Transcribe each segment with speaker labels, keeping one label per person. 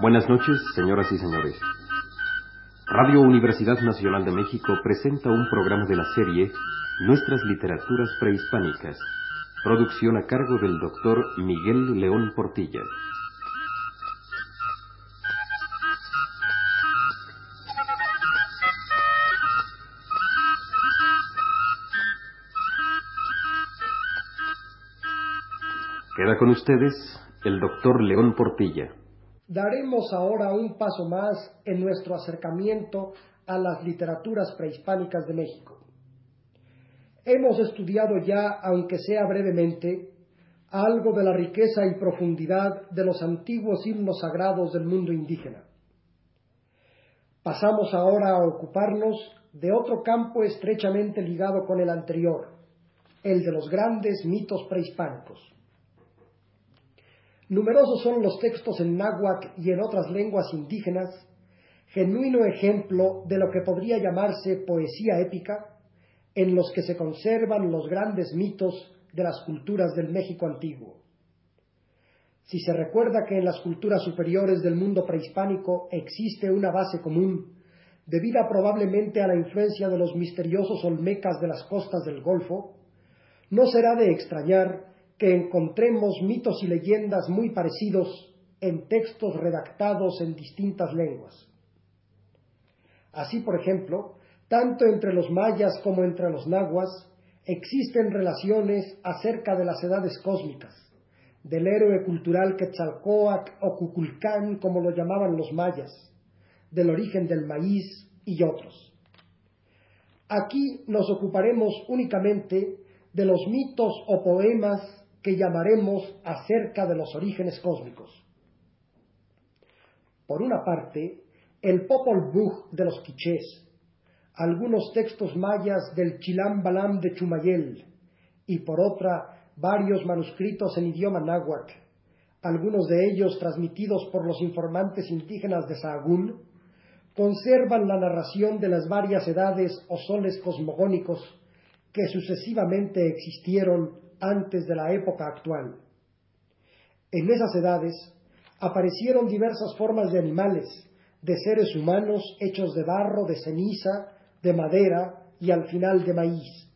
Speaker 1: Buenas noches, señoras y señores. Radio Universidad Nacional de México presenta un programa de la serie Nuestras Literaturas Prehispánicas, producción a cargo del doctor Miguel León Portilla. Queda con ustedes el doctor León Portilla.
Speaker 2: Daremos ahora un paso más en nuestro acercamiento a las literaturas prehispánicas de México. Hemos estudiado ya, aunque sea brevemente, algo de la riqueza y profundidad de los antiguos himnos sagrados del mundo indígena. Pasamos ahora a ocuparnos de otro campo estrechamente ligado con el anterior, el de los grandes mitos prehispánicos. Numerosos son los textos en náhuatl y en otras lenguas indígenas, genuino ejemplo de lo que podría llamarse poesía épica, en los que se conservan los grandes mitos de las culturas del México antiguo. Si se recuerda que en las culturas superiores del mundo prehispánico existe una base común, debida probablemente a la influencia de los misteriosos olmecas de las costas del Golfo, no será de extrañar que encontremos mitos y leyendas muy parecidos en textos redactados en distintas lenguas. Así, por ejemplo, tanto entre los mayas como entre los nahuas existen relaciones acerca de las edades cósmicas, del héroe cultural Quetzalcoatl o Cuculcán, como lo llamaban los mayas, del origen del maíz y otros. Aquí nos ocuparemos únicamente de los mitos o poemas que llamaremos acerca de los orígenes cósmicos. Por una parte, el Popol Vuh de los quichés, algunos textos mayas del Chilam Balam de Chumayel, y por otra, varios manuscritos en idioma náhuatl, algunos de ellos transmitidos por los informantes indígenas de Sahagún, conservan la narración de las varias edades o soles cosmogónicos que sucesivamente existieron antes de la época actual. En esas edades aparecieron diversas formas de animales, de seres humanos hechos de barro, de ceniza, de madera y al final de maíz.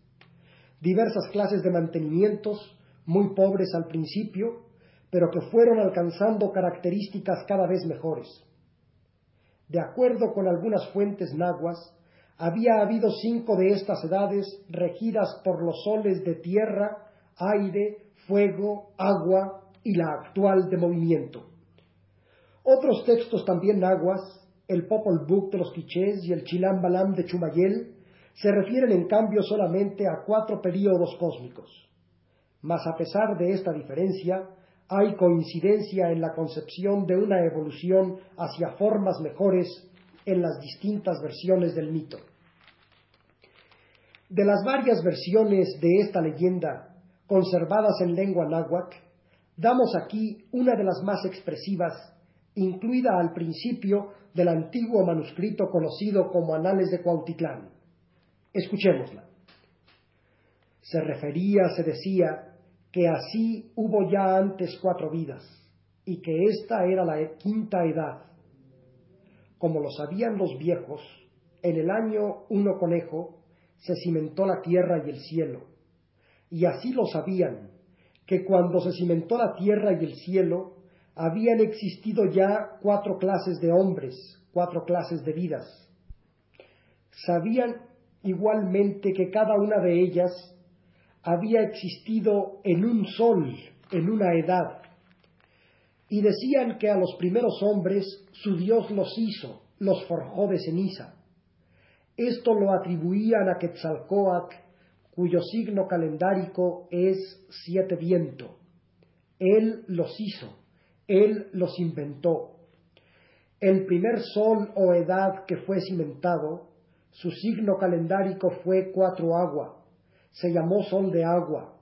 Speaker 2: Diversas clases de mantenimientos, muy pobres al principio, pero que fueron alcanzando características cada vez mejores. De acuerdo con algunas fuentes nahuas, había habido cinco de estas edades regidas por los soles de tierra aire, fuego, agua y la actual de movimiento. Otros textos también nahuas, el Popol Vuh de los Quichés y el Chilam Balam de Chumayel, se refieren en cambio solamente a cuatro períodos cósmicos. Mas a pesar de esta diferencia, hay coincidencia en la concepción de una evolución hacia formas mejores en las distintas versiones del mito. De las varias versiones de esta leyenda conservadas en lengua náhuatl, damos aquí una de las más expresivas, incluida al principio del antiguo manuscrito conocido como Anales de Cuautitlán. Escuchémosla. Se refería, se decía, que así hubo ya antes cuatro vidas, y que esta era la quinta edad. Como lo sabían los viejos, en el año uno conejo se cimentó la tierra y el cielo y así lo sabían, que cuando se cimentó la tierra y el cielo, habían existido ya cuatro clases de hombres, cuatro clases de vidas. Sabían igualmente que cada una de ellas había existido en un sol, en una edad, y decían que a los primeros hombres su Dios los hizo, los forjó de ceniza. Esto lo atribuían a Quetzalcoatl cuyo signo calendárico es siete viento. Él los hizo, Él los inventó. El primer sol o edad que fue cimentado, su signo calendárico fue cuatro agua, se llamó sol de agua.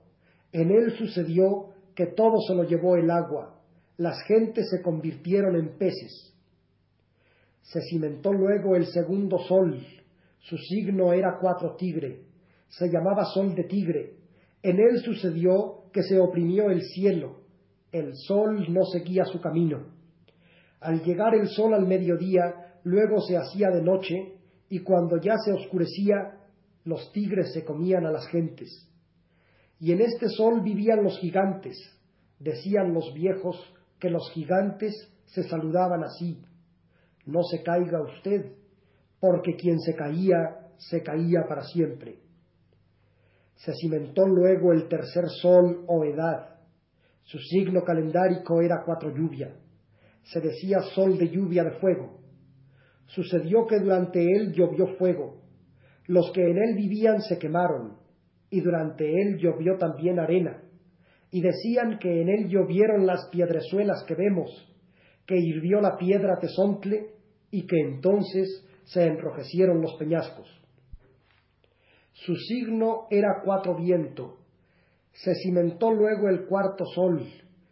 Speaker 2: En él sucedió que todo se lo llevó el agua, las gentes se convirtieron en peces. Se cimentó luego el segundo sol, su signo era cuatro tigre, se llamaba sol de tigre. En él sucedió que se oprimió el cielo, el sol no seguía su camino. Al llegar el sol al mediodía, luego se hacía de noche, y cuando ya se oscurecía, los tigres se comían a las gentes. Y en este sol vivían los gigantes. Decían los viejos que los gigantes se saludaban así. No se caiga usted, porque quien se caía, se caía para siempre. Se cimentó luego el tercer sol o edad. Su signo calendárico era cuatro lluvia se decía sol de lluvia de fuego. Sucedió que durante él llovió fuego. Los que en él vivían se quemaron, y durante él llovió también arena. Y decían que en él llovieron las piedrezuelas que vemos, que hirvió la piedra tesontle, y que entonces se enrojecieron los peñascos. Su signo era cuatro viento. Se cimentó luego el cuarto sol,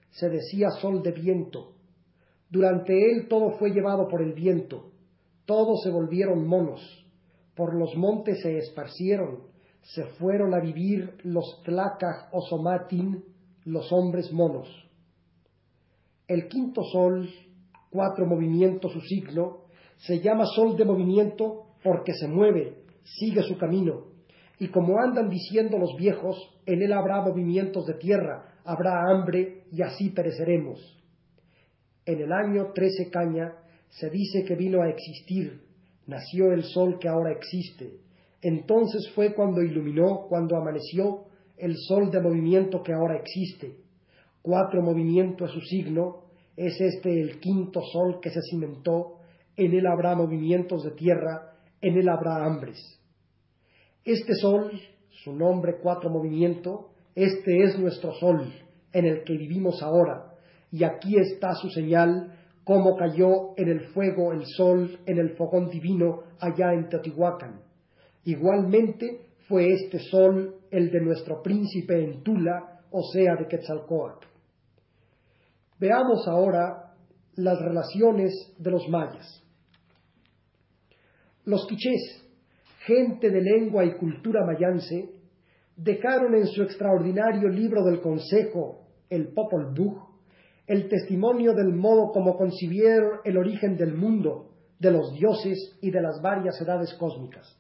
Speaker 2: se decía sol de viento. Durante él todo fue llevado por el viento, todos se volvieron monos, por los montes se esparcieron, se fueron a vivir los tlacaj o somatin, los hombres monos. El quinto sol, cuatro movimientos su signo, se llama sol de movimiento porque se mueve, sigue su camino, y como andan diciendo los viejos, en él habrá movimientos de tierra, habrá hambre y así pereceremos en el año 13 caña, se dice que vino a existir, nació el sol que ahora existe. Entonces fue cuando iluminó, cuando amaneció, el sol de movimiento que ahora existe. Cuatro movimientos a su signo, es este el quinto sol que se cimentó, en él habrá movimientos de tierra, en él habrá hambres. Este sol, su nombre cuatro movimiento, este es nuestro sol, en el que vivimos ahora, y aquí está su señal, cómo cayó en el fuego el sol en el fogón divino allá en Teotihuacán. Igualmente fue este sol el de nuestro príncipe en Tula, o sea, de Quetzalcoatl. Veamos ahora las relaciones de los mayas. Los quichés, gente de lengua y cultura mayanse, dejaron en su extraordinario libro del Consejo, el Popol Vuh, el testimonio del modo como concibieron el origen del mundo, de los dioses y de las varias edades cósmicas.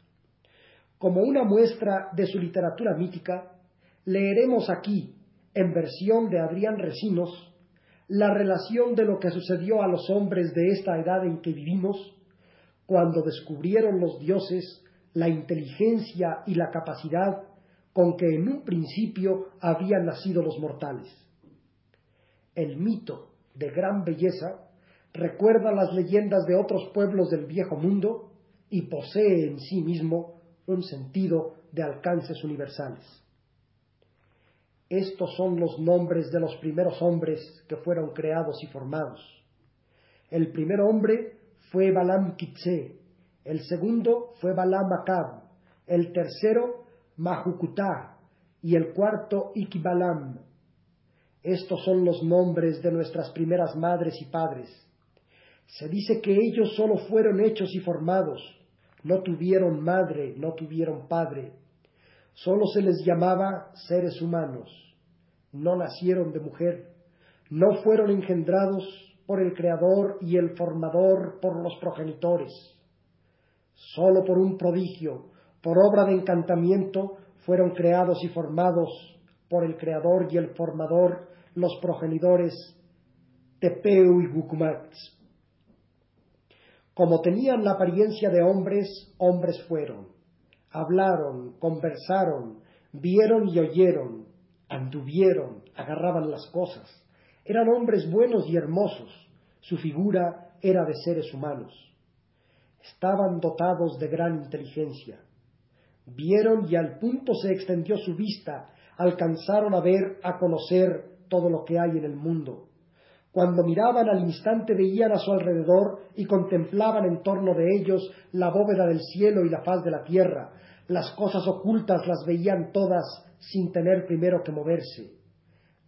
Speaker 2: Como una muestra de su literatura mítica, leeremos aquí, en versión de Adrián Recinos, la relación de lo que sucedió a los hombres de esta edad en que vivimos, cuando descubrieron los dioses la inteligencia y la capacidad con que en un principio habían nacido los mortales el mito de gran belleza, recuerda las leyendas de otros pueblos del viejo mundo y posee en sí mismo un sentido de alcances universales. Estos son los nombres de los primeros hombres que fueron creados y formados. El primer hombre fue Balam Kitse, el segundo fue Balam Akab, el tercero Mahukutá y el cuarto Ikibalam, estos son los nombres de nuestras primeras madres y padres. Se dice que ellos solo fueron hechos y formados, no tuvieron madre, no tuvieron padre. Solo se les llamaba seres humanos. No nacieron de mujer, no fueron engendrados por el Creador y el Formador por los progenitores. Solo por un prodigio, por obra de encantamiento, fueron creados y formados por el Creador y el Formador los progenitores Tepeu y Gucumatz. Como tenían la apariencia de hombres, hombres fueron. Hablaron, conversaron, vieron y oyeron, anduvieron, agarraban las cosas. Eran hombres buenos y hermosos. Su figura era de seres humanos. Estaban dotados de gran inteligencia. Vieron y al punto se extendió su vista, alcanzaron a ver, a conocer todo lo que hay en el mundo. Cuando miraban al instante veían a su alrededor y contemplaban en torno de ellos la bóveda del cielo y la faz de la tierra. Las cosas ocultas las veían todas sin tener primero que moverse.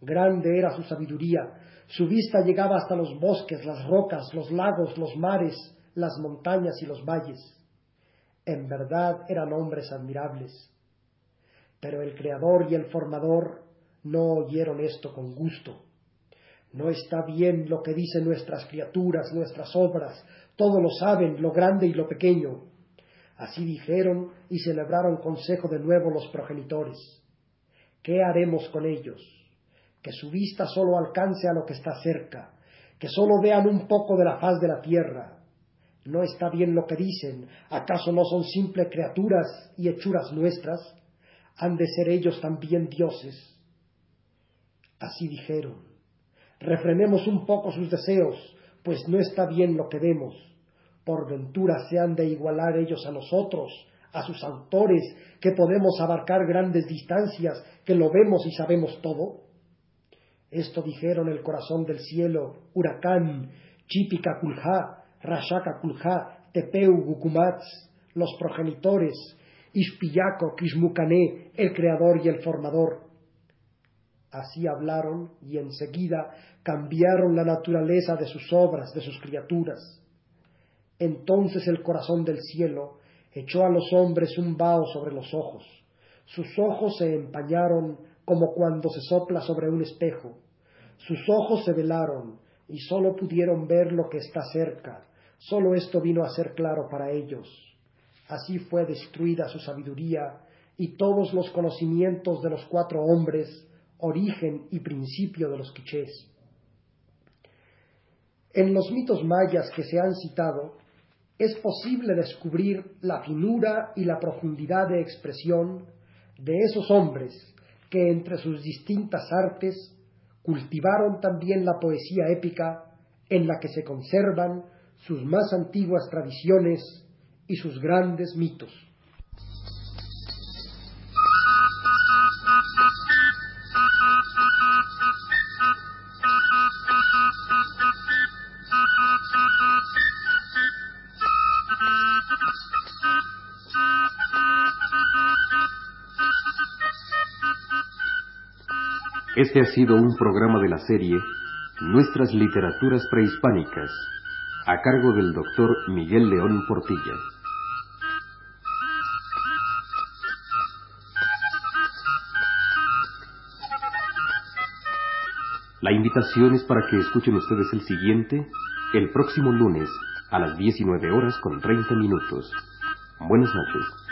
Speaker 2: Grande era su sabiduría. Su vista llegaba hasta los bosques, las rocas, los lagos, los mares, las montañas y los valles. En verdad eran hombres admirables. Pero el Creador y el Formador no oyeron esto con gusto. No está bien lo que dicen nuestras criaturas, nuestras obras, todo lo saben, lo grande y lo pequeño. Así dijeron y celebraron consejo de nuevo los progenitores. ¿Qué haremos con ellos? Que su vista solo alcance a lo que está cerca, que solo vean un poco de la faz de la tierra. No está bien lo que dicen, ¿acaso no son simples criaturas y hechuras nuestras? ¿Han de ser ellos también dioses? Así dijeron. Refrenemos un poco sus deseos, pues no está bien lo que vemos por ventura se han de igualar ellos a nosotros, a sus autores, que podemos abarcar grandes distancias, que lo vemos y sabemos todo? Esto dijeron el corazón del cielo, Huracán, Chipica Kulha, Rashaka Kulha, Tepeu Gukumats, los progenitores, Ispillaco, Kishmucané, el creador y el formador. Así hablaron y enseguida cambiaron la naturaleza de sus obras, de sus criaturas entonces el corazón del cielo echó a los hombres un vaho sobre los ojos. Sus ojos se empañaron como cuando se sopla sobre un espejo. Sus ojos se velaron y sólo pudieron ver lo que está cerca. Sólo esto vino a ser claro para ellos. Así fue destruida su sabiduría y todos los conocimientos de los cuatro hombres, origen y principio de los quichés. En los mitos mayas que se han citado, es posible descubrir la finura y la profundidad de expresión de esos hombres que entre sus distintas artes cultivaron también la poesía épica en la que se conservan sus más antiguas tradiciones y sus grandes mitos.
Speaker 1: Este ha sido un programa de la serie Nuestras Literaturas Prehispánicas, a cargo del doctor Miguel León Portilla. La invitación es para que escuchen ustedes el siguiente, el próximo lunes, a las 19 horas con 30 minutos. Buenas noches.